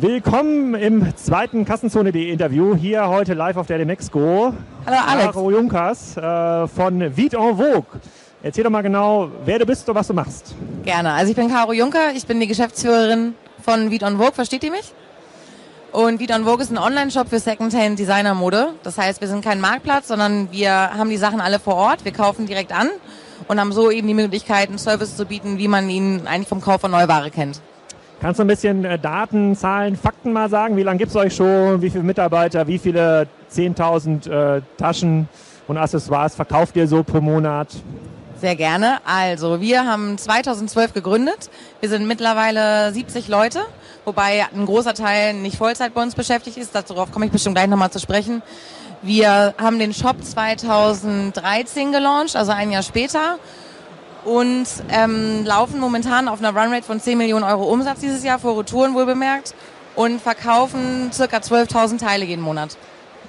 Willkommen im zweiten Kassenzone.de Interview hier heute live auf der Demexco. Hallo Alex. Caro Junkers äh, von Vite en Vogue. Erzähl doch mal genau, wer du bist und was du machst. Gerne. Also ich bin Caro Juncker, ich bin die Geschäftsführerin von Vite en Vogue. Versteht ihr mich? Und Vite en Vogue ist ein Online-Shop für Secondhand Designer-Mode. Das heißt, wir sind kein Marktplatz, sondern wir haben die Sachen alle vor Ort. Wir kaufen direkt an und haben so eben die Möglichkeit, einen Service zu bieten, wie man ihn eigentlich vom Kauf von Neuware kennt. Kannst du ein bisschen äh, Daten, Zahlen, Fakten mal sagen? Wie lange gibt es euch schon? Wie viele Mitarbeiter? Wie viele 10.000 äh, Taschen und Accessoires verkauft ihr so pro Monat? Sehr gerne. Also, wir haben 2012 gegründet. Wir sind mittlerweile 70 Leute, wobei ein großer Teil nicht Vollzeit bei uns beschäftigt ist. Darauf komme ich bestimmt gleich nochmal zu sprechen. Wir haben den Shop 2013 gelauncht, also ein Jahr später und ähm, laufen momentan auf einer Runrate von 10 Millionen Euro Umsatz dieses Jahr, vor Retouren wohl bemerkt, und verkaufen circa 12.000 Teile jeden Monat.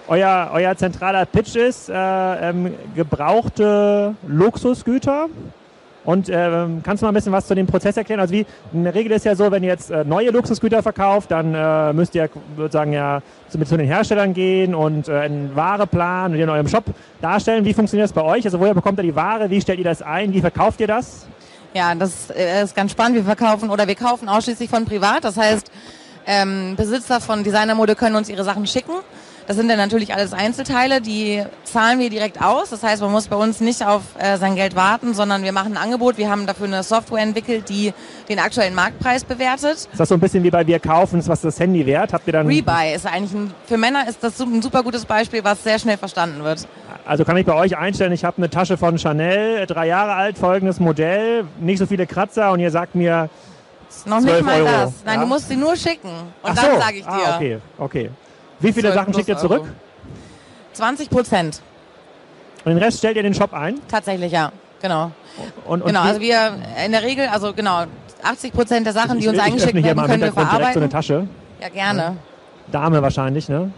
Euer, euer zentraler Pitch ist äh, ähm, gebrauchte Luxusgüter und äh, kannst du mal ein bisschen was zu dem Prozess erklären? Also wie in der Regel ist ja so, wenn ihr jetzt äh, neue Luxusgüter verkauft, dann äh, müsst ihr sozusagen ja zu, zu, den Herstellern gehen und äh, einen Wareplan und in eurem Shop darstellen. Wie funktioniert das bei euch? Also woher bekommt ihr die Ware? Wie stellt ihr das ein? Wie verkauft ihr das? Ja, das äh, ist ganz spannend. Wir verkaufen oder wir kaufen ausschließlich von privat. Das heißt, ähm, Besitzer von Designermode können uns ihre Sachen schicken das sind dann natürlich alles Einzelteile, die zahlen wir direkt aus. Das heißt, man muss bei uns nicht auf äh, sein Geld warten, sondern wir machen ein Angebot. Wir haben dafür eine Software entwickelt, die den aktuellen Marktpreis bewertet. Ist das so ein bisschen wie bei Wir kaufen, was das Handy wert? Habt ihr dann Rebuy ist eigentlich ein, für Männer ist das ein super gutes Beispiel, was sehr schnell verstanden wird. Also kann ich bei euch einstellen, ich habe eine Tasche von Chanel, drei Jahre alt, folgendes Modell, nicht so viele Kratzer und ihr sagt mir noch nicht mal Euro. das. Nein, ja? du musst sie nur schicken und Ach dann so. sage ich dir. Ah, okay, okay. Wie viele Sachen schickt ihr zurück? 20 Prozent. Und den Rest stellt ihr in den Shop ein? Tatsächlich, ja. Genau. Und, und genau, also wir in der Regel, also genau, 80 Prozent der Sachen, ich, die uns eingeschickt werden, können wir verarbeiten. so eine Tasche. Ja, gerne. Ja. Dame wahrscheinlich, ne?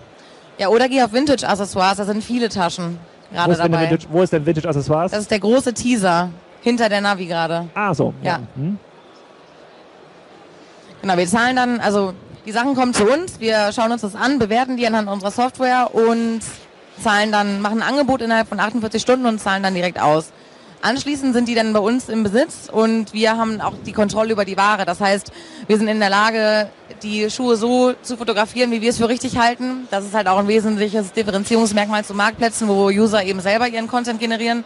Ja, oder geh auf Vintage-Accessoires, da sind viele Taschen gerade wo dabei. Vintage, wo ist denn Vintage-Accessoires? Das ist der große Teaser hinter der Navi gerade. Ah, so. Ja. ja. Hm. Genau, wir zahlen dann, also die Sachen kommen zu uns, wir schauen uns das an, bewerten die anhand unserer Software und zahlen dann, machen ein Angebot innerhalb von 48 Stunden und zahlen dann direkt aus. Anschließend sind die dann bei uns im Besitz und wir haben auch die Kontrolle über die Ware. Das heißt, wir sind in der Lage, die Schuhe so zu fotografieren, wie wir es für richtig halten. Das ist halt auch ein wesentliches Differenzierungsmerkmal zu Marktplätzen, wo User eben selber ihren Content generieren.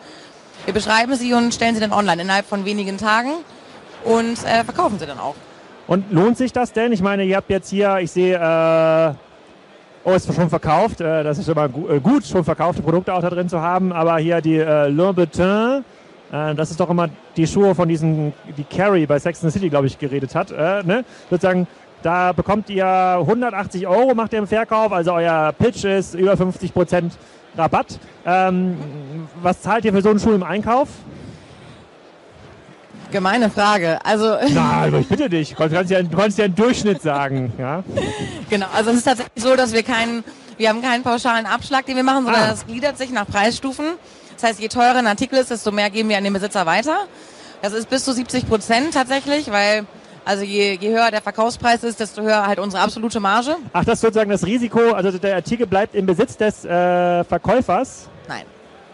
Wir beschreiben sie und stellen sie dann online innerhalb von wenigen Tagen und äh, verkaufen sie dann auch. Und lohnt sich das denn? Ich meine, ihr habt jetzt hier, ich sehe, äh, oh, ist schon verkauft. Äh, das ist immer gu äh, gut, schon verkaufte Produkte auch da drin zu haben. Aber hier die äh, Louboutin, äh, das ist doch immer die Schuhe von diesen, die Carrie bei Sex and the City, glaube ich, geredet hat. Äh, ne? Sozusagen, da bekommt ihr 180 Euro, macht ihr im Verkauf. Also euer Pitch ist über 50 Prozent Rabatt. Ähm, was zahlt ihr für so einen Schuh im Einkauf? Gemeine Frage. Also Na, also ich bitte dich. Du kannst ja, du kannst ja einen Durchschnitt sagen. Ja? Genau. Also es ist tatsächlich so, dass wir keinen, wir haben keinen pauschalen Abschlag, den wir machen, sondern ah. das gliedert sich nach Preisstufen. Das heißt, je teurer ein Artikel ist, desto mehr geben wir an den Besitzer weiter. Das ist bis zu 70 Prozent tatsächlich, weil also je, je höher der Verkaufspreis ist, desto höher halt unsere absolute Marge. Ach, das ist sozusagen das Risiko, also der Artikel bleibt im Besitz des äh, Verkäufers? Nein.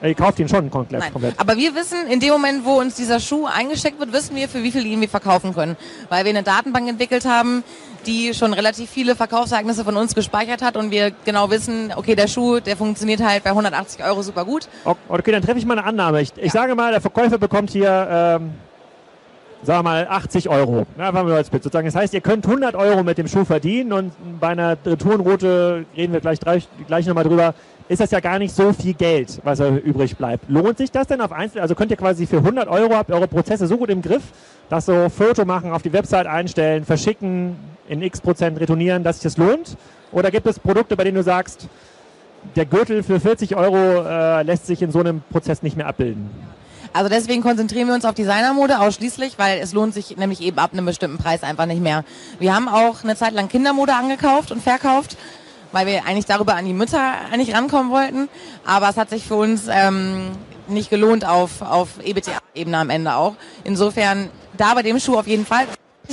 Ihr kauft ihn schon komplett, komplett. Aber wir wissen, in dem Moment, wo uns dieser Schuh eingesteckt wird, wissen wir, für wie viel ihn wir verkaufen können. Weil wir eine Datenbank entwickelt haben, die schon relativ viele Verkaufsereignisse von uns gespeichert hat und wir genau wissen, okay, der Schuh, der funktioniert halt bei 180 Euro super gut. Okay, dann treffe ich mal eine Annahme. Ich, ich sage mal, der Verkäufer bekommt hier, ähm, sagen wir mal, 80 Euro. Ja, wir als Bild sozusagen. Das heißt, ihr könnt 100 Euro mit dem Schuh verdienen und bei einer Retourenroute reden wir gleich, gleich nochmal drüber, ist das ja gar nicht so viel Geld, was übrig bleibt. Lohnt sich das denn auf Einzel? Also könnt ihr quasi für 100 Euro habt eure Prozesse so gut im Griff, dass so Foto machen, auf die Website einstellen, verschicken, in x Prozent retournieren, dass sich das lohnt? Oder gibt es Produkte, bei denen du sagst, der Gürtel für 40 Euro äh, lässt sich in so einem Prozess nicht mehr abbilden? Also deswegen konzentrieren wir uns auf Designermode ausschließlich, weil es lohnt sich nämlich eben ab einem bestimmten Preis einfach nicht mehr. Wir haben auch eine Zeit lang Kindermode angekauft und verkauft weil wir eigentlich darüber an die Mütter eigentlich rankommen wollten. Aber es hat sich für uns ähm, nicht gelohnt auf, auf EBTA-Ebene am Ende auch. Insofern da bei dem Schuh auf jeden Fall.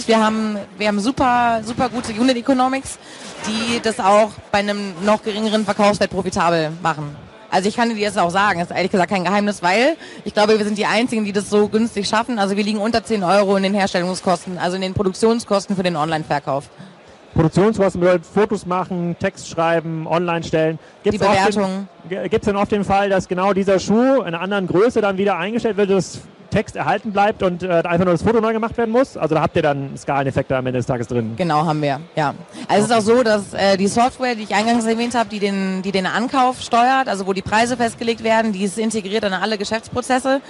Wir haben, wir haben super, super gute Unit Economics, die das auch bei einem noch geringeren Verkaufswert profitabel machen. Also ich kann dir das auch sagen, das ist ehrlich gesagt kein Geheimnis, weil ich glaube, wir sind die Einzigen, die das so günstig schaffen. Also wir liegen unter 10 Euro in den Herstellungskosten, also in den Produktionskosten für den Online-Verkauf. Produktionskosten bedeutet Fotos machen, Text schreiben, online stellen. Gibt's die Bewertung. Gibt es denn oft den Fall, dass genau dieser Schuh in einer anderen Größe dann wieder eingestellt wird, dass Text erhalten bleibt und äh, einfach nur das Foto neu gemacht werden muss? Also da habt ihr dann Skaleneffekte am Ende des Tages drin. Genau, haben wir, ja. Also es ist auch so, dass äh, die Software, die ich eingangs erwähnt habe, die den, die den Ankauf steuert, also wo die Preise festgelegt werden, die ist integriert in alle Geschäftsprozesse.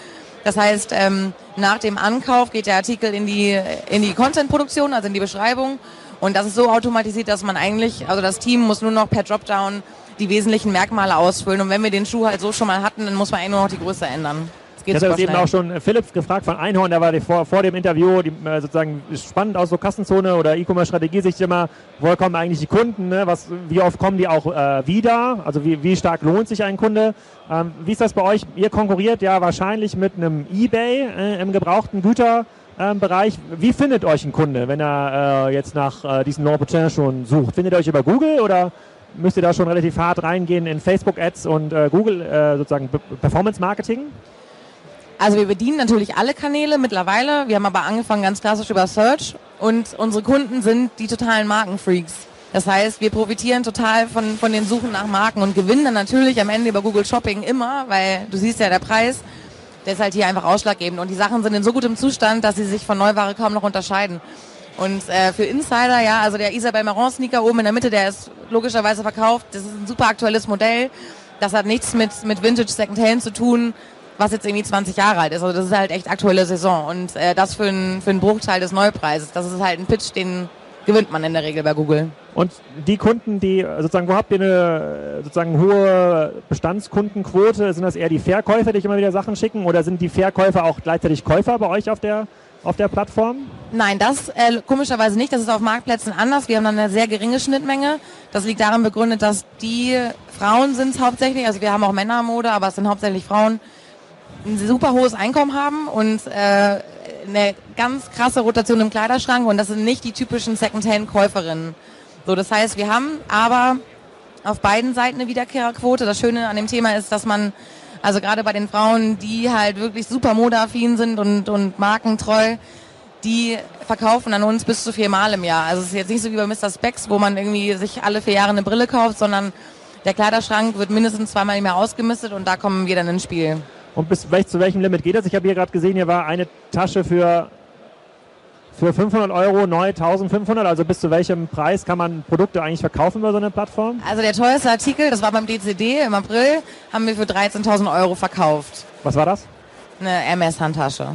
Das heißt, ähm, nach dem Ankauf geht der Artikel in die, in die Content-Produktion, also in die Beschreibung und das ist so automatisiert, dass man eigentlich, also das Team muss nur noch per Dropdown die wesentlichen Merkmale ausfüllen. Und wenn wir den Schuh halt so schon mal hatten, dann muss man eigentlich nur noch die Größe ändern. Ich das eben auch schon äh, Philips gefragt von Einhorn, der war vor, vor dem Interview die, äh, sozusagen spannend aus so Kassenzone oder E-Commerce-Strategie sich immer, woher kommen eigentlich die Kunden, ne? Was, wie oft kommen die auch äh, wieder, also wie, wie stark lohnt sich ein Kunde. Ähm, wie ist das bei euch? Ihr konkurriert ja wahrscheinlich mit einem Ebay äh, im gebrauchten Güter ähm, Bereich. Wie findet euch ein Kunde, wenn er äh, jetzt nach äh, diesem Louboutin schon sucht? Findet ihr euch über Google oder müsst ihr da schon relativ hart reingehen in Facebook-Ads und äh, Google äh, sozusagen Performance-Marketing? Also wir bedienen natürlich alle Kanäle mittlerweile. Wir haben aber angefangen ganz klassisch über Search und unsere Kunden sind die totalen Markenfreaks. Das heißt, wir profitieren total von, von den Suchen nach Marken und gewinnen dann natürlich am Ende über Google Shopping immer, weil du siehst ja der Preis der ist halt hier einfach ausschlaggebend. Und die Sachen sind in so gutem Zustand, dass sie sich von Neuware kaum noch unterscheiden. Und äh, für Insider, ja, also der Isabel Marant Sneaker oben in der Mitte, der ist logischerweise verkauft. Das ist ein super aktuelles Modell. Das hat nichts mit, mit Vintage Secondhand zu tun, was jetzt irgendwie 20 Jahre alt ist. Also das ist halt echt aktuelle Saison. Und äh, das für, ein, für einen Bruchteil des Neupreises. Das ist halt ein Pitch, den gewinnt man in der Regel bei Google. Und die Kunden, die sozusagen, wo habt ihr eine sozusagen hohe Bestandskundenquote? Sind das eher die Verkäufer, die euch immer wieder Sachen schicken oder sind die Verkäufer auch gleichzeitig Käufer bei euch auf der auf der Plattform? Nein, das äh, komischerweise nicht. Das ist auf Marktplätzen anders. Wir haben dann eine sehr geringe Schnittmenge. Das liegt daran begründet, dass die Frauen sind es hauptsächlich, also wir haben auch Männermode, aber es sind hauptsächlich Frauen, ein super hohes Einkommen haben und äh, eine ganz krasse Rotation im Kleiderschrank und das sind nicht die typischen Secondhand-Käuferinnen. So, das heißt, wir haben aber auf beiden Seiten eine Wiederkehrerquote. Das Schöne an dem Thema ist, dass man, also gerade bei den Frauen, die halt wirklich super modeaffin sind und, und markentreu, die verkaufen an uns bis zu viermal im Jahr. Also es ist jetzt nicht so wie bei Mr. Specs, wo man irgendwie sich alle vier Jahre eine Brille kauft, sondern der Kleiderschrank wird mindestens zweimal im Jahr ausgemistet und da kommen wir dann ins Spiel. Und bis zu welchem Limit geht das? Ich habe hier gerade gesehen, hier war eine Tasche für, für 500 Euro neu 1500. Also bis zu welchem Preis kann man Produkte eigentlich verkaufen über so eine Plattform? Also der teuerste Artikel, das war beim DCD im April, haben wir für 13.000 Euro verkauft. Was war das? Eine MS-Handtasche.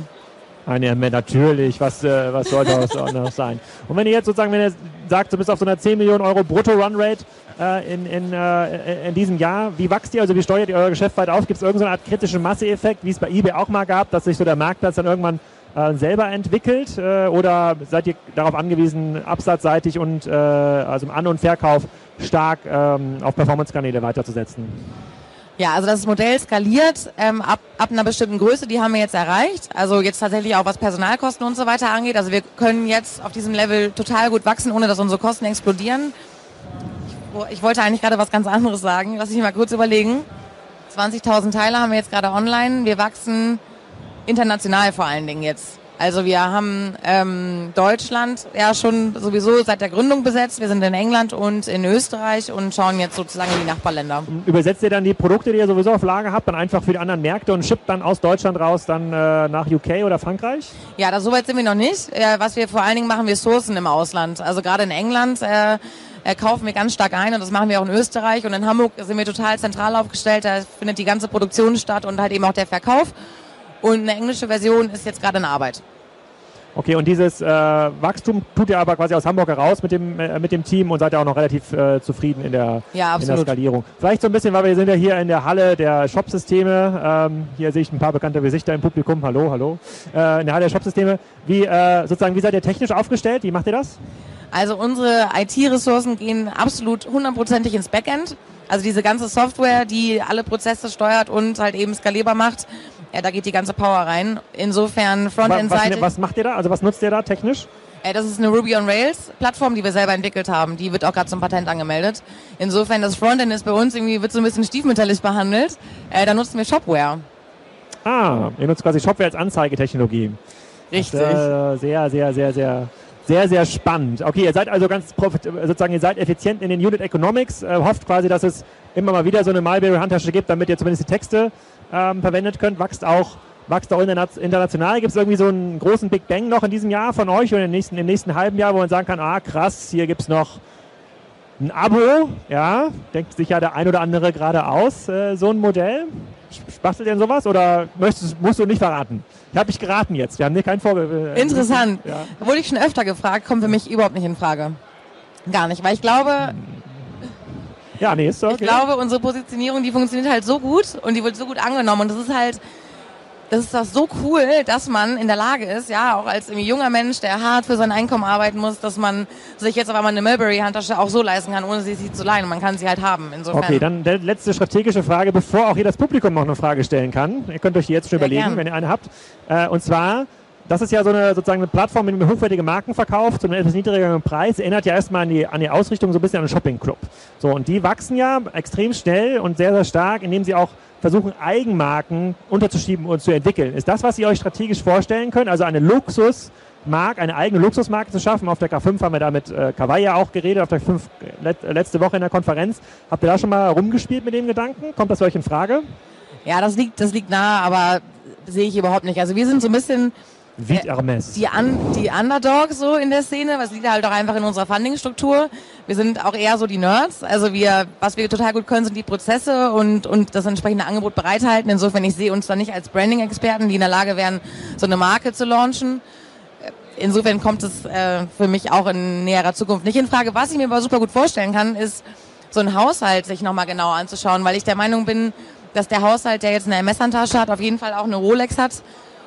Eine MS, natürlich. Was, äh, was soll das auch noch sein? Und wenn ihr jetzt sozusagen, wenn ihr sagt, du bist auf so einer 10 Millionen Euro Brutto-Run-Rate, äh, in, in, äh, in diesem Jahr. Wie wächst ihr, also wie steuert ihr euer Geschäft weit auf? Gibt es irgendeine Art kritischen Masseeffekt, wie es bei eBay auch mal gab, dass sich so der Marktplatz dann irgendwann selber entwickelt? Äh, oder seid ihr darauf angewiesen, absatzseitig und äh, also im An- und Verkauf stark ähm, auf Performance-Kanäle weiterzusetzen? Ja, also das Modell skaliert ähm, ab, ab einer bestimmten Größe, die haben wir jetzt erreicht. Also jetzt tatsächlich auch was Personalkosten und so weiter angeht. Also wir können jetzt auf diesem Level total gut wachsen, ohne dass unsere Kosten explodieren ich wollte eigentlich gerade was ganz anderes sagen. Lass mich mal kurz überlegen. 20.000 Teile haben wir jetzt gerade online. Wir wachsen international vor allen Dingen jetzt. Also wir haben ähm, Deutschland ja schon sowieso seit der Gründung besetzt. Wir sind in England und in Österreich und schauen jetzt sozusagen in die Nachbarländer. Übersetzt ihr dann die Produkte, die ihr sowieso auf Lager habt, dann einfach für die anderen Märkte und shippt dann aus Deutschland raus dann äh, nach UK oder Frankreich? Ja, da soweit sind wir noch nicht. Äh, was wir vor allen Dingen machen, wir sourcen im Ausland. Also gerade in England äh, äh, kaufen wir ganz stark ein und das machen wir auch in Österreich und in Hamburg sind wir total zentral aufgestellt. Da findet die ganze Produktion statt und halt eben auch der Verkauf. Und eine englische Version ist jetzt gerade in Arbeit. Okay, und dieses äh, Wachstum tut ihr aber quasi aus Hamburg heraus mit dem, äh, mit dem Team und seid ihr auch noch relativ äh, zufrieden in der, ja, in der Skalierung. Vielleicht so ein bisschen, weil wir sind ja hier in der Halle der Shopsysteme. Ähm, hier sehe ich ein paar bekannte Gesichter im Publikum. Hallo, hallo. Äh, in der Halle der Shopsysteme. Wie, äh, sozusagen, wie seid ihr technisch aufgestellt? Wie macht ihr das? Also unsere IT-Ressourcen gehen absolut hundertprozentig ins Backend. Also diese ganze Software, die alle Prozesse steuert und halt eben skalierbar macht, ja, da geht die ganze Power rein. Insofern Frontend-Seite. Was, was, was macht ihr da? Also was nutzt ihr da technisch? Äh, das ist eine Ruby on Rails Plattform, die wir selber entwickelt haben. Die wird auch gerade zum Patent angemeldet. Insofern, das Frontend ist bei uns irgendwie, wird so ein bisschen stiefmütterlich behandelt. Äh, da nutzen wir Shopware. Ah, ihr nutzt quasi Shopware als Anzeigetechnologie. Richtig. Das, äh, sehr, sehr, sehr, sehr, sehr, sehr spannend. Okay, ihr seid also ganz sozusagen, ihr seid effizient in den Unit Economics, äh, hofft quasi, dass es immer mal wieder so eine Mulberry Handtasche gibt, damit ihr zumindest die Texte ähm, verwendet könnt. Wächst auch, wächst auch international. Gibt es irgendwie so einen großen Big Bang noch in diesem Jahr von euch oder im nächsten, im nächsten halben Jahr, wo man sagen kann, ah krass, hier gibt es noch ein Abo, ja, denkt sich ja der ein oder andere gerade aus, äh, so ein Modell. Bastelt ihr denn sowas oder möchtest, musst du nicht verraten? Ich habe dich geraten jetzt. Wir haben dir keinen Vorge äh, Interessant. Ja. Wurde ich schon öfter gefragt, kommt für mich überhaupt nicht in Frage. Gar nicht, weil ich glaube, ja, nee, ist so. Okay. Ich glaube, unsere Positionierung, die funktioniert halt so gut und die wird so gut angenommen und das ist halt, das ist doch so cool, dass man in der Lage ist, ja, auch als junger Mensch, der hart für sein Einkommen arbeiten muss, dass man sich jetzt auf einmal eine Mulberry-Handtasche auch so leisten kann, ohne sie zu leihen. Man kann sie halt haben. Insofern. Okay, dann letzte strategische Frage, bevor auch hier das Publikum noch eine Frage stellen kann. Ihr könnt euch die jetzt schon Sehr überlegen, gern. wenn ihr eine habt. Äh, und zwar, das ist ja so eine sozusagen eine Plattform, mit der man hochwertige Marken verkauft zu einem etwas niedrigeren Preis. Erinnert ja erstmal an die, an die Ausrichtung so ein bisschen an einen Shopping-Club. So, und die wachsen ja extrem schnell und sehr, sehr stark, indem sie auch versuchen, Eigenmarken unterzuschieben und zu entwickeln. Ist das, was ihr euch strategisch vorstellen könnt? Also eine Luxusmarke, eine eigene Luxusmarke zu schaffen. Auf der K5 haben wir da mit äh, Kawaii auch geredet, auf der K5 let, letzte Woche in der Konferenz. Habt ihr da schon mal rumgespielt mit dem Gedanken? Kommt das für euch in Frage? Ja, das liegt, das liegt nahe, aber sehe ich überhaupt nicht. Also wir sind so ein bisschen Vite Hermes. Die, Un die Underdogs so in der Szene, was liegt halt auch einfach in unserer Funding-Struktur. Wir sind auch eher so die Nerds. Also wir, was wir total gut können, sind die Prozesse und, und das entsprechende Angebot bereithalten. Insofern, ich sehe uns da nicht als Branding-Experten, die in der Lage wären, so eine Marke zu launchen. Insofern kommt es äh, für mich auch in näherer Zukunft nicht in Frage. Was ich mir aber super gut vorstellen kann, ist, so ein Haushalt sich nochmal genauer anzuschauen, weil ich der Meinung bin, dass der Haushalt, der jetzt eine MS-Handtasche hat, auf jeden Fall auch eine Rolex hat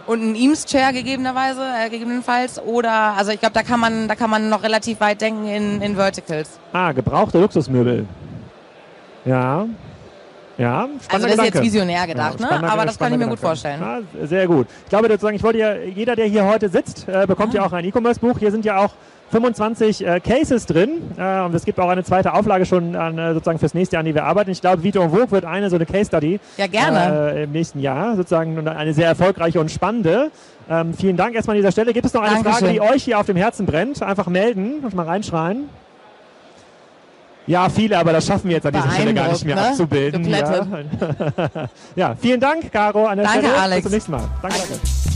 und ein Eames-Chair gegebenerweise, äh, gegebenenfalls. Oder, also ich glaube, da kann man, da kann man noch relativ weit denken in, in Verticals. Ah, gebrauchte Luxusmöbel. Ja. Ja, also das ist jetzt visionär gedacht, ja, ne? aber das kann ich mir Gedanke. gut vorstellen. Ja, sehr gut. Ich glaube, sozusagen, ich wollte ja, jeder, der hier heute sitzt, äh, bekommt ja. ja auch ein E-Commerce-Buch. Hier sind ja auch 25 äh, Cases drin äh, und es gibt auch eine zweite Auflage schon an, äh, sozusagen fürs nächste Jahr, an die wir arbeiten. Ich glaube, Vito und Vogue wird eine so eine Case Study ja, gerne. Äh, im nächsten Jahr sozusagen eine sehr erfolgreiche und spannende. Ähm, vielen Dank erstmal an dieser Stelle. Gibt es noch eine Dankeschön. Frage, die euch hier auf dem Herzen brennt? Einfach melden und mal reinschreien. Ja, viele, aber das schaffen wir jetzt an dieser Stelle gar nicht mehr ne? abzubilden. Ja. ja. vielen Dank, Caro, an der danke, Stelle. Alex. Bis zum nächsten Mal. Danke, danke. danke.